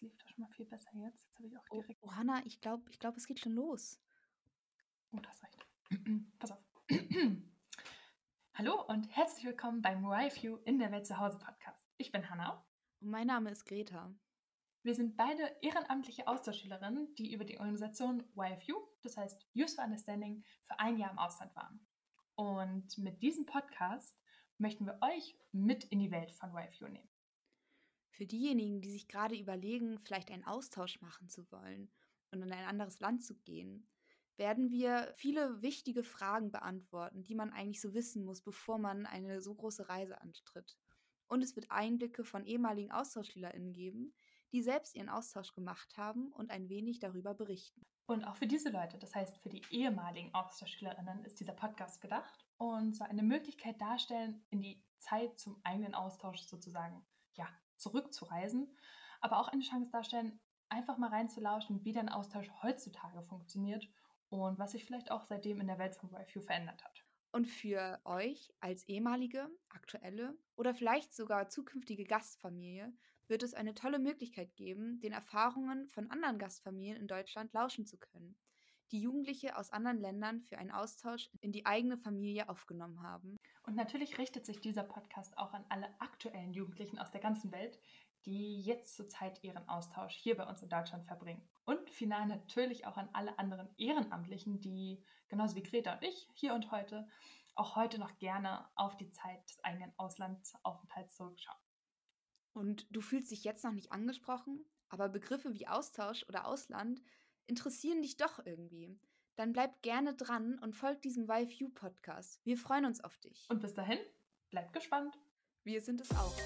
das lief doch schon mal viel besser jetzt. Jetzt habe ich auch Oh, direkt. oh Hanna, ich glaube, ich glaub, es geht schon los. Oh, das reicht. Pass auf. Hallo und herzlich willkommen beim YFU in der Welt zu Hause Podcast. Ich bin Hannah. Und mein Name ist Greta. Wir sind beide ehrenamtliche Austauschschülerinnen, die über die Organisation YFU, das heißt Youth for Understanding, für ein Jahr im Ausland waren. Und mit diesem Podcast möchten wir euch mit in die Welt von YFU nehmen. Für diejenigen, die sich gerade überlegen, vielleicht einen Austausch machen zu wollen und in ein anderes Land zu gehen, werden wir viele wichtige Fragen beantworten, die man eigentlich so wissen muss, bevor man eine so große Reise antritt. Und es wird Einblicke von ehemaligen AustauschschülerInnen geben, die selbst ihren Austausch gemacht haben und ein wenig darüber berichten. Und auch für diese Leute, das heißt für die ehemaligen Austauschschülerinnen, ist dieser Podcast gedacht und soll eine Möglichkeit darstellen, in die Zeit zum eigenen Austausch sozusagen ja, zurückzureisen, aber auch eine Chance darstellen, einfach mal reinzulauschen, wie dein Austausch heutzutage funktioniert und was sich vielleicht auch seitdem in der Welt von YFU verändert hat. Und für euch als ehemalige, aktuelle oder vielleicht sogar zukünftige Gastfamilie wird es eine tolle Möglichkeit geben, den Erfahrungen von anderen Gastfamilien in Deutschland lauschen zu können, die Jugendliche aus anderen Ländern für einen Austausch in die eigene Familie aufgenommen haben. Und natürlich richtet sich dieser Podcast auch an alle aktuellen Jugendlichen aus der ganzen Welt, die jetzt zurzeit ihren Austausch hier bei uns in Deutschland verbringen. Und final natürlich auch an alle anderen Ehrenamtlichen, die genauso wie Greta und ich hier und heute auch heute noch gerne auf die Zeit des eigenen Auslandsaufenthalts zurückschauen. Und du fühlst dich jetzt noch nicht angesprochen, aber Begriffe wie Austausch oder Ausland interessieren dich doch irgendwie. Dann bleib gerne dran und folg diesem YFU Podcast. Wir freuen uns auf dich. Und bis dahin, bleibt gespannt. Wir sind es auch.